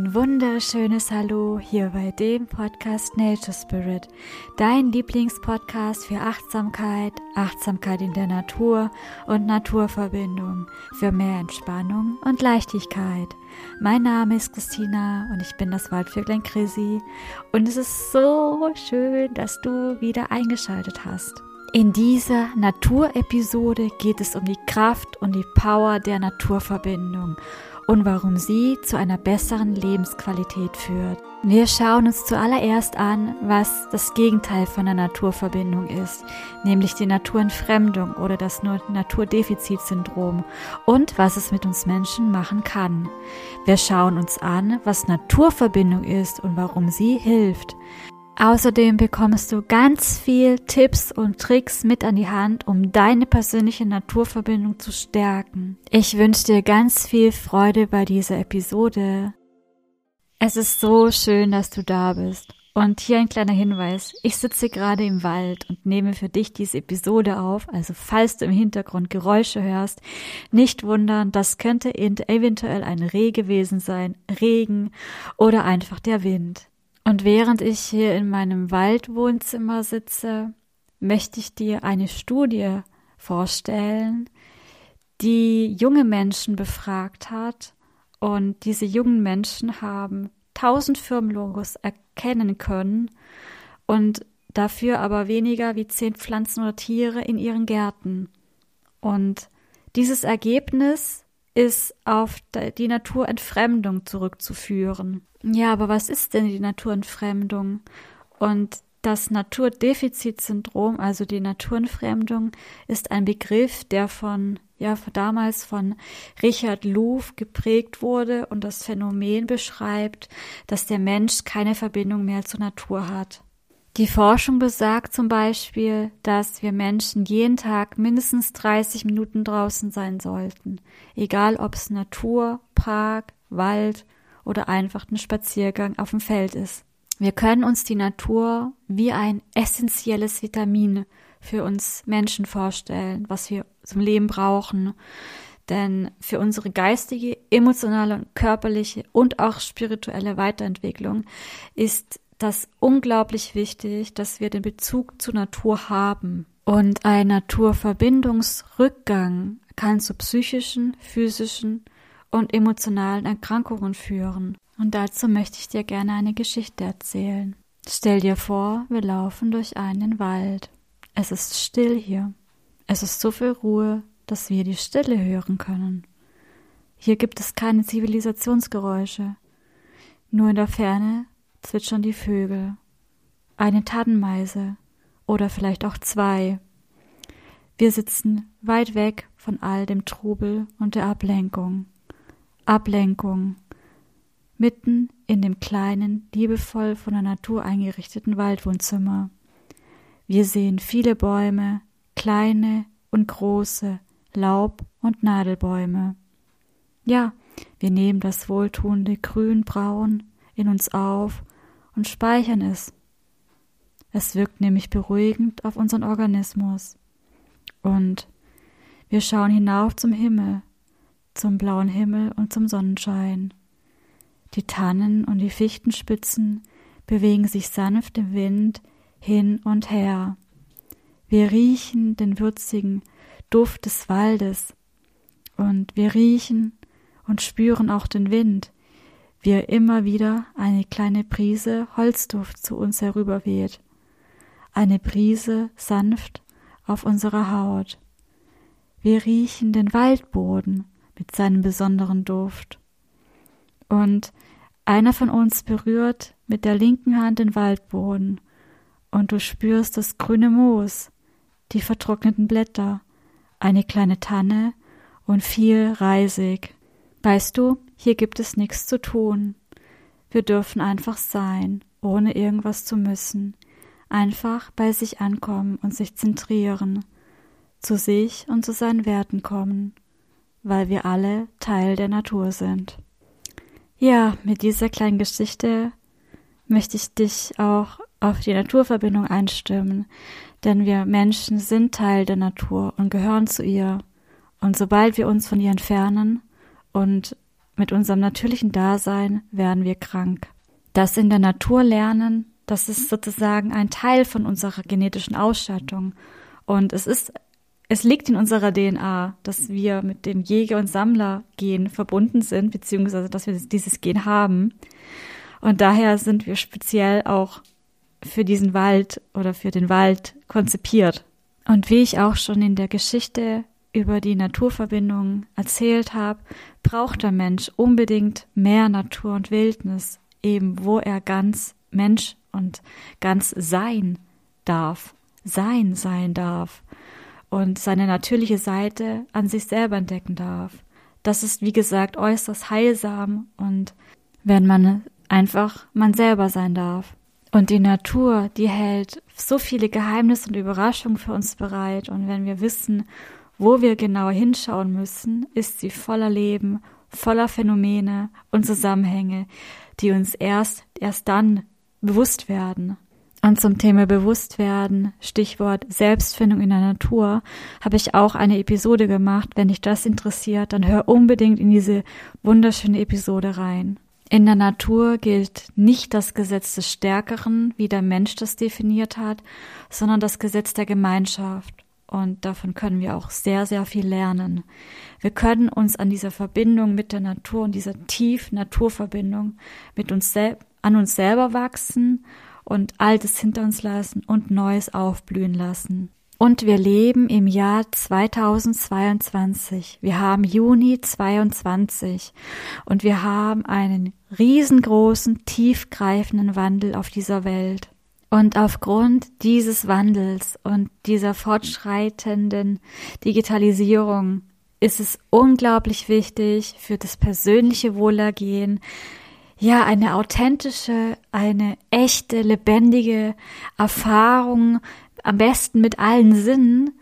Ein wunderschönes Hallo hier bei dem Podcast Nature Spirit, dein Lieblingspodcast für Achtsamkeit, Achtsamkeit in der Natur und Naturverbindung, für mehr Entspannung und Leichtigkeit. Mein Name ist Christina und ich bin das Waldvöglein Chrissy und es ist so schön, dass du wieder eingeschaltet hast. In dieser Naturepisode geht es um die Kraft und die Power der Naturverbindung und warum sie zu einer besseren Lebensqualität führt. Wir schauen uns zuallererst an, was das Gegenteil von der Naturverbindung ist, nämlich die Naturentfremdung oder das Naturdefizitsyndrom und was es mit uns Menschen machen kann. Wir schauen uns an, was Naturverbindung ist und warum sie hilft. Außerdem bekommst du ganz viel Tipps und Tricks mit an die Hand, um deine persönliche Naturverbindung zu stärken. Ich wünsche dir ganz viel Freude bei dieser Episode. Es ist so schön, dass du da bist. Und hier ein kleiner Hinweis. Ich sitze gerade im Wald und nehme für dich diese Episode auf. Also falls du im Hintergrund Geräusche hörst, nicht wundern, das könnte eventuell ein Reh gewesen sein, Regen oder einfach der Wind. Und während ich hier in meinem Waldwohnzimmer sitze, möchte ich dir eine Studie vorstellen, die junge Menschen befragt hat. Und diese jungen Menschen haben tausend Firmenlogos erkennen können und dafür aber weniger wie zehn Pflanzen oder Tiere in ihren Gärten. Und dieses Ergebnis ist auf die Naturentfremdung zurückzuführen. Ja, aber was ist denn die Naturentfremdung? Und das Naturdefizitsyndrom, also die Naturentfremdung, ist ein Begriff, der von, ja, damals von Richard Louv geprägt wurde und das Phänomen beschreibt, dass der Mensch keine Verbindung mehr zur Natur hat. Die Forschung besagt zum Beispiel, dass wir Menschen jeden Tag mindestens 30 Minuten draußen sein sollten, egal ob es Natur, Park, Wald oder einfach ein Spaziergang auf dem Feld ist. Wir können uns die Natur wie ein essentielles Vitamin für uns Menschen vorstellen, was wir zum Leben brauchen. Denn für unsere geistige, emotionale, körperliche und auch spirituelle Weiterentwicklung ist das unglaublich wichtig, dass wir den Bezug zur Natur haben. Und ein Naturverbindungsrückgang kann zu psychischen, physischen und emotionalen Erkrankungen führen. Und dazu möchte ich dir gerne eine Geschichte erzählen. Stell dir vor, wir laufen durch einen Wald. Es ist still hier. Es ist so viel Ruhe, dass wir die Stille hören können. Hier gibt es keine Zivilisationsgeräusche. Nur in der Ferne zwitschern die Vögel. Eine Tannenmeise oder vielleicht auch zwei. Wir sitzen weit weg von all dem Trubel und der Ablenkung. Ablenkung. Mitten in dem kleinen, liebevoll von der Natur eingerichteten Waldwohnzimmer. Wir sehen viele Bäume, kleine und große, Laub- und Nadelbäume. Ja, wir nehmen das wohltuende Grün-Braun in uns auf und speichern es. Es wirkt nämlich beruhigend auf unseren Organismus. Und wir schauen hinauf zum Himmel, zum blauen Himmel und zum Sonnenschein. Die Tannen und die Fichtenspitzen bewegen sich sanft im Wind hin und her. Wir riechen den würzigen Duft des Waldes und wir riechen und spüren auch den Wind, wie er immer wieder eine kleine Prise Holzduft zu uns herüberweht, eine Prise sanft auf unserer Haut. Wir riechen den Waldboden mit seinem besonderen Duft. Und einer von uns berührt mit der linken Hand den Waldboden, und du spürst das grüne Moos, die vertrockneten Blätter, eine kleine Tanne und viel Reisig. Weißt du, hier gibt es nichts zu tun. Wir dürfen einfach sein, ohne irgendwas zu müssen. Einfach bei sich ankommen und sich zentrieren, zu sich und zu seinen Werten kommen, weil wir alle Teil der Natur sind. Ja, mit dieser kleinen Geschichte möchte ich dich auch auf die Naturverbindung einstimmen, denn wir Menschen sind Teil der Natur und gehören zu ihr. Und sobald wir uns von ihr entfernen und mit unserem natürlichen Dasein werden wir krank. Das in der Natur lernen, das ist sozusagen ein Teil von unserer genetischen Ausstattung. Und es ist, es liegt in unserer DNA, dass wir mit dem Jäger- und Sammlergen verbunden sind, beziehungsweise dass wir dieses Gen haben. Und daher sind wir speziell auch für diesen Wald oder für den Wald konzipiert. Und wie ich auch schon in der Geschichte über die Naturverbindung erzählt habe, braucht der Mensch unbedingt mehr Natur und Wildnis, eben wo er ganz Mensch und ganz sein darf, sein sein darf und seine natürliche Seite an sich selber entdecken darf. Das ist, wie gesagt, äußerst heilsam und wenn man einfach man selber sein darf. Und die Natur, die hält so viele Geheimnisse und Überraschungen für uns bereit. Und wenn wir wissen, wo wir genauer hinschauen müssen, ist sie voller Leben, voller Phänomene und Zusammenhänge, die uns erst, erst dann bewusst werden. Und zum Thema Bewusstwerden, Stichwort Selbstfindung in der Natur, habe ich auch eine Episode gemacht. Wenn dich das interessiert, dann hör unbedingt in diese wunderschöne Episode rein. In der Natur gilt nicht das Gesetz des Stärkeren, wie der Mensch das definiert hat, sondern das Gesetz der Gemeinschaft. Und davon können wir auch sehr, sehr viel lernen. Wir können uns an dieser Verbindung mit der Natur und dieser tief Naturverbindung mit uns selbst an uns selber wachsen und Altes hinter uns lassen und Neues aufblühen lassen. Und wir leben im Jahr 2022. Wir haben Juni 22 und wir haben einen riesengroßen, tiefgreifenden Wandel auf dieser Welt. Und aufgrund dieses Wandels und dieser fortschreitenden Digitalisierung ist es unglaublich wichtig für das persönliche Wohlergehen, ja, eine authentische, eine echte, lebendige Erfahrung, am besten mit allen Sinnen,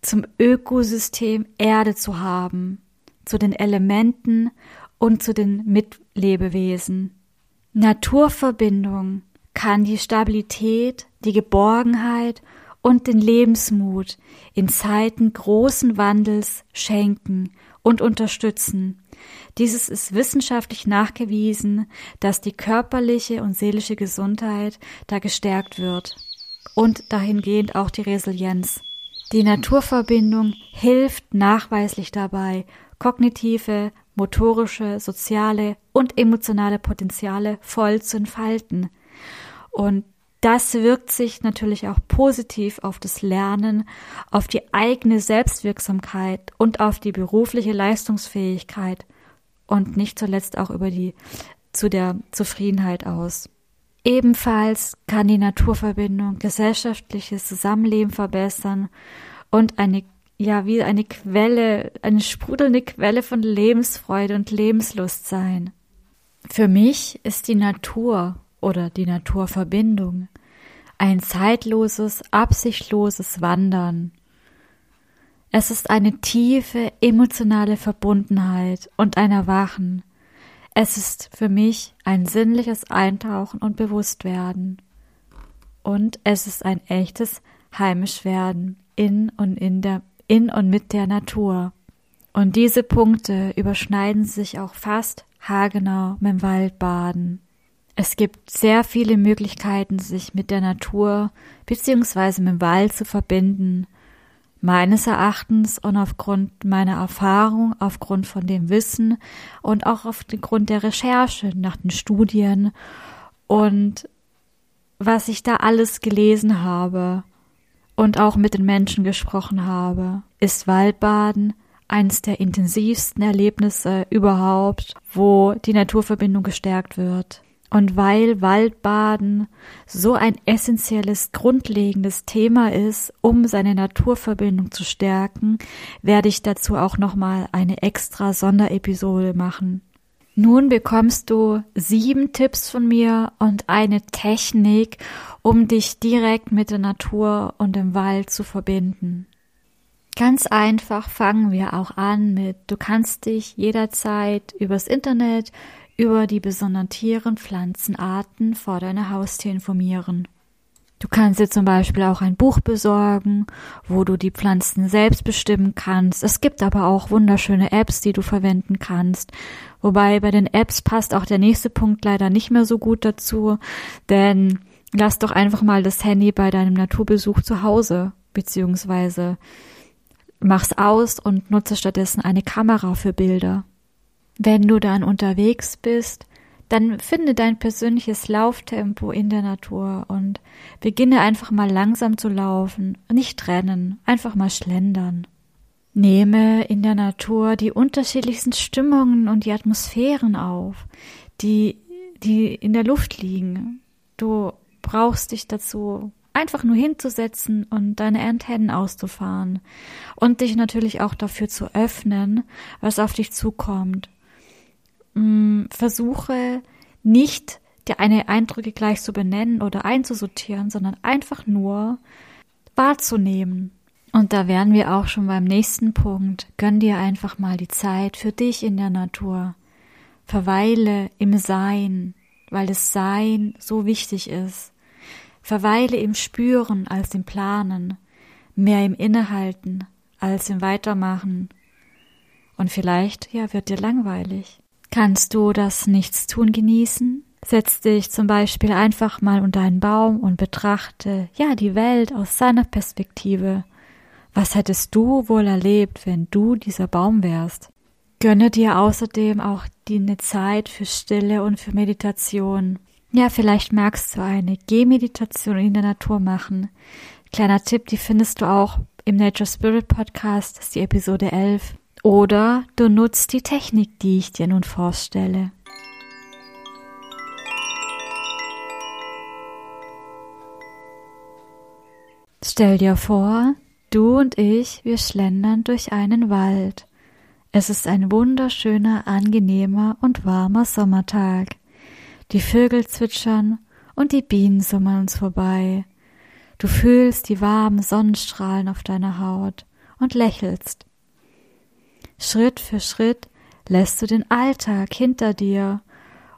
zum Ökosystem Erde zu haben, zu den Elementen und zu den Mitlebewesen. Naturverbindung kann die Stabilität, die Geborgenheit und den Lebensmut in Zeiten großen Wandels schenken und unterstützen. Dieses ist wissenschaftlich nachgewiesen, dass die körperliche und seelische Gesundheit da gestärkt wird und dahingehend auch die Resilienz. Die Naturverbindung hilft nachweislich dabei, kognitive, motorische, soziale und emotionale Potenziale voll zu entfalten. Und das wirkt sich natürlich auch positiv auf das Lernen, auf die eigene Selbstwirksamkeit und auf die berufliche Leistungsfähigkeit und nicht zuletzt auch über die zu der Zufriedenheit aus. Ebenfalls kann die Naturverbindung gesellschaftliches Zusammenleben verbessern und eine ja wie eine Quelle, eine sprudelnde Quelle von Lebensfreude und Lebenslust sein. Für mich ist die Natur oder die Naturverbindung. Ein zeitloses, absichtloses Wandern. Es ist eine tiefe emotionale Verbundenheit und ein Erwachen. Es ist für mich ein sinnliches Eintauchen und Bewusstwerden. Und es ist ein echtes Heimischwerden in und in der, in und mit der Natur. Und diese Punkte überschneiden sich auch fast haargenau mit dem Waldbaden. Es gibt sehr viele Möglichkeiten, sich mit der Natur beziehungsweise mit dem Wald zu verbinden. Meines Erachtens und aufgrund meiner Erfahrung, aufgrund von dem Wissen und auch aufgrund der Recherche nach den Studien und was ich da alles gelesen habe und auch mit den Menschen gesprochen habe, ist Waldbaden eines der intensivsten Erlebnisse überhaupt, wo die Naturverbindung gestärkt wird. Und weil Waldbaden so ein essentielles, grundlegendes Thema ist, um seine Naturverbindung zu stärken, werde ich dazu auch nochmal eine extra Sonderepisode machen. Nun bekommst du sieben Tipps von mir und eine Technik, um dich direkt mit der Natur und dem Wald zu verbinden. Ganz einfach fangen wir auch an mit, du kannst dich jederzeit übers Internet, über die besonderen Tiere und Pflanzenarten vor deiner Haustür informieren. Du kannst dir zum Beispiel auch ein Buch besorgen, wo du die Pflanzen selbst bestimmen kannst. Es gibt aber auch wunderschöne Apps, die du verwenden kannst. Wobei bei den Apps passt auch der nächste Punkt leider nicht mehr so gut dazu, denn lass doch einfach mal das Handy bei deinem Naturbesuch zu Hause, beziehungsweise mach's aus und nutze stattdessen eine Kamera für Bilder. Wenn du dann unterwegs bist, dann finde dein persönliches Lauftempo in der Natur und beginne einfach mal langsam zu laufen, nicht rennen, einfach mal schlendern. Nehme in der Natur die unterschiedlichsten Stimmungen und die Atmosphären auf, die, die in der Luft liegen. Du brauchst dich dazu einfach nur hinzusetzen und deine Antennen auszufahren und dich natürlich auch dafür zu öffnen, was auf dich zukommt mh, versuche nicht deine Eindrücke gleich zu benennen oder einzusortieren, sondern einfach nur wahrzunehmen. Und da wären wir auch schon beim nächsten Punkt. Gönn dir einfach mal die Zeit für dich in der Natur. Verweile im Sein, weil das Sein so wichtig ist. Verweile im Spüren als im Planen, mehr im Innehalten als im Weitermachen. Und vielleicht, ja, wird dir langweilig. Kannst du das Nichtstun genießen? Setz dich zum Beispiel einfach mal unter einen Baum und betrachte, ja, die Welt aus seiner Perspektive. Was hättest du wohl erlebt, wenn du dieser Baum wärst? Gönne dir außerdem auch die eine Zeit für Stille und für Meditation. Ja, vielleicht magst du eine Gehmeditation in der Natur machen. Kleiner Tipp, die findest du auch im Nature Spirit Podcast, das ist die Episode 11. Oder du nutzt die Technik, die ich dir nun vorstelle. Stell dir vor, du und ich, wir schlendern durch einen Wald. Es ist ein wunderschöner, angenehmer und warmer Sommertag. Die Vögel zwitschern und die Bienen summern uns vorbei. Du fühlst die warmen Sonnenstrahlen auf deiner Haut und lächelst. Schritt für Schritt lässt du den Alltag hinter dir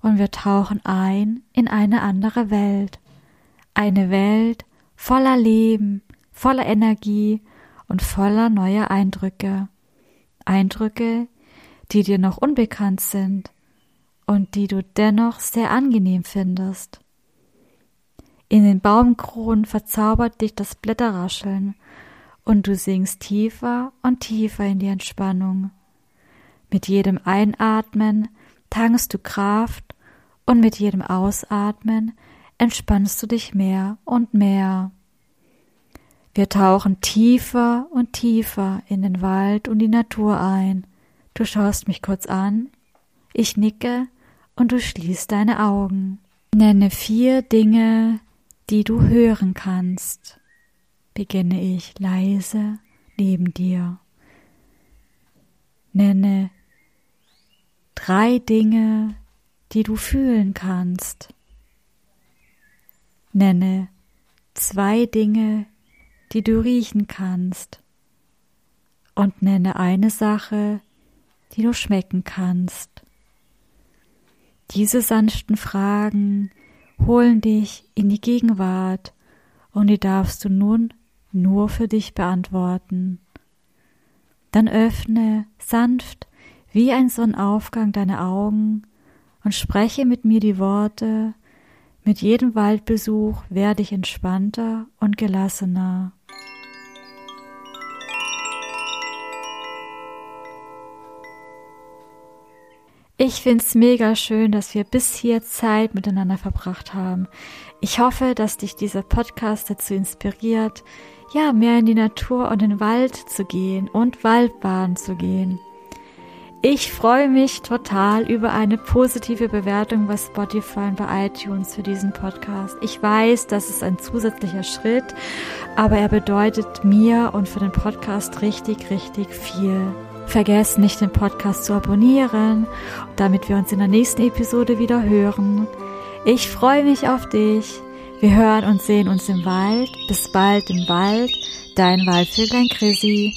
und wir tauchen ein in eine andere Welt. Eine Welt voller Leben, voller Energie und voller neuer Eindrücke. Eindrücke, die dir noch unbekannt sind und die du dennoch sehr angenehm findest. In den Baumkronen verzaubert dich das Blätterrascheln und du sinkst tiefer und tiefer in die Entspannung. Mit jedem Einatmen tankst du Kraft und mit jedem Ausatmen entspannst du dich mehr und mehr. Wir tauchen tiefer und tiefer in den Wald und die Natur ein. Du schaust mich kurz an, ich nicke und du schließt deine Augen. Nenne vier Dinge, die du hören kannst beginne ich leise neben dir. Nenne drei Dinge, die du fühlen kannst. Nenne zwei Dinge, die du riechen kannst. Und nenne eine Sache, die du schmecken kannst. Diese sanften Fragen holen dich in die Gegenwart und die darfst du nun nur für dich beantworten. Dann öffne sanft wie ein Sonnenaufgang deine Augen und spreche mit mir die Worte, mit jedem Waldbesuch werde ich entspannter und gelassener. Ich find's mega schön, dass wir bis hier Zeit miteinander verbracht haben. Ich hoffe, dass dich dieser Podcast dazu inspiriert, ja, mehr in die Natur und den Wald zu gehen und Waldbahn zu gehen. Ich freue mich total über eine positive Bewertung bei Spotify und bei iTunes für diesen Podcast. Ich weiß, das ist ein zusätzlicher Schritt, aber er bedeutet mir und für den Podcast richtig, richtig viel. Vergesst nicht, den Podcast zu abonnieren, damit wir uns in der nächsten Episode wieder hören. Ich freue mich auf dich. Wir hören und sehen uns im Wald. Bis bald im Wald. Dein Waldvöglein Chrissy.